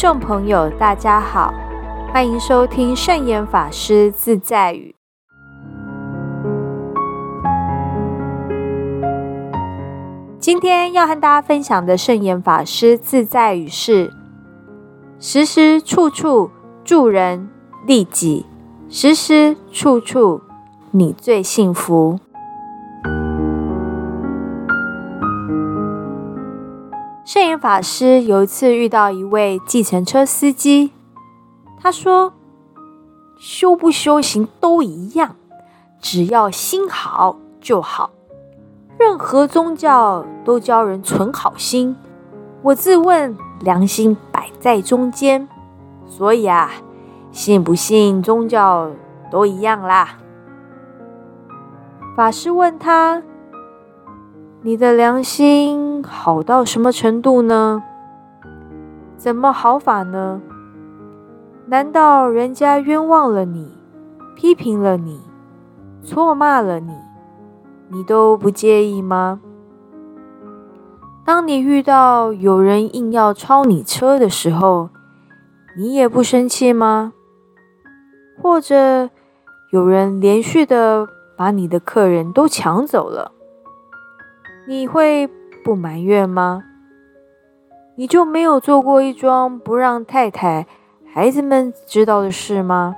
众朋友，大家好，欢迎收听圣严法师自在语。今天要和大家分享的圣严法师自在语是：时时处处助人利己，时时处处你最幸福。法师有一次遇到一位计程车司机，他说：“修不修行都一样，只要心好就好。任何宗教都教人存好心。我自问良心摆在中间，所以啊，信不信宗教都一样啦。”法师问他。你的良心好到什么程度呢？怎么好法呢？难道人家冤枉了你，批评了你，错骂了你，你都不介意吗？当你遇到有人硬要超你车的时候，你也不生气吗？或者有人连续的把你的客人都抢走了？你会不埋怨吗？你就没有做过一桩不让太太、孩子们知道的事吗？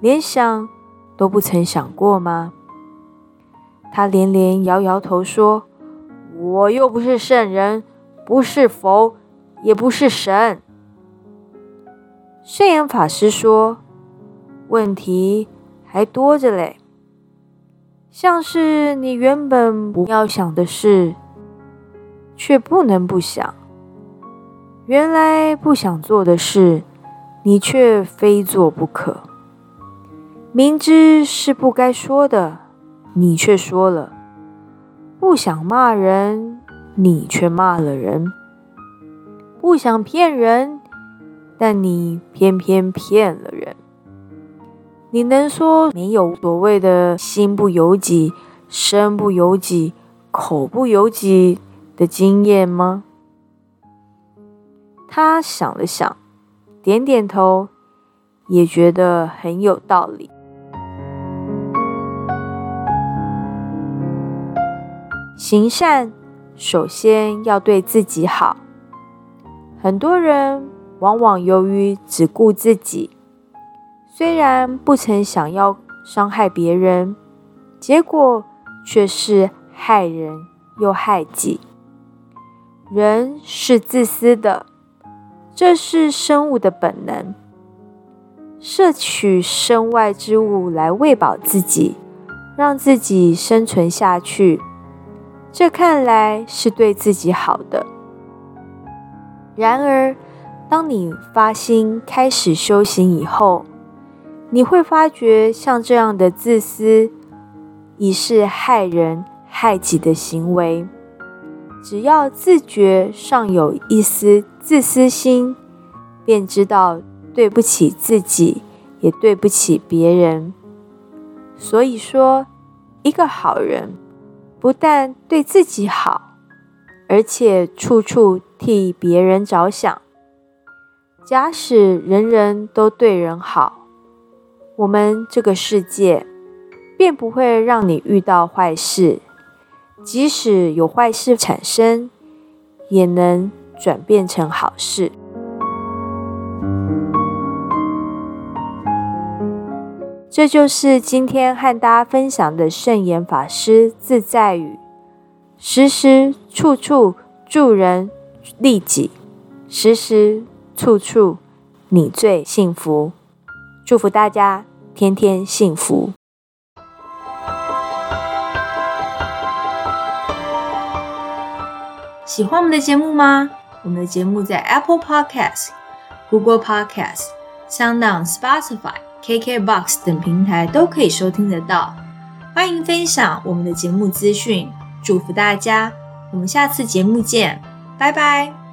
连想都不曾想过吗？他连连摇摇头说：“我又不是圣人，不是佛，也不是神。”圣严法师说：“问题还多着嘞。”像是你原本不要想的事，却不能不想；原来不想做的事，你却非做不可。明知是不该说的，你却说了；不想骂人，你却骂了人；不想骗人，但你偏偏骗了。你能说没有所谓的心不由己、身不由己、口不由己的经验吗？他想了想，点点头，也觉得很有道理。行善，首先要对自己好。很多人往往由于只顾自己。虽然不曾想要伤害别人，结果却是害人又害己。人是自私的，这是生物的本能。摄取身外之物来喂饱自己，让自己生存下去，这看来是对自己好的。然而，当你发心开始修行以后，你会发觉，像这样的自私，已是害人害己的行为。只要自觉尚有一丝自私心，便知道对不起自己，也对不起别人。所以说，一个好人不但对自己好，而且处处替别人着想。假使人人都对人好，我们这个世界便不会让你遇到坏事，即使有坏事产生，也能转变成好事。这就是今天和大家分享的圣严法师自在语：时时处处助人利己，时时处处你最幸福。祝福大家天天幸福！喜欢我们的节目吗？我们的节目在 Apple Podcast、Google Podcast、SoundOn、Spotify、KKBox 等平台都可以收听得到。欢迎分享我们的节目资讯，祝福大家！我们下次节目见，拜拜。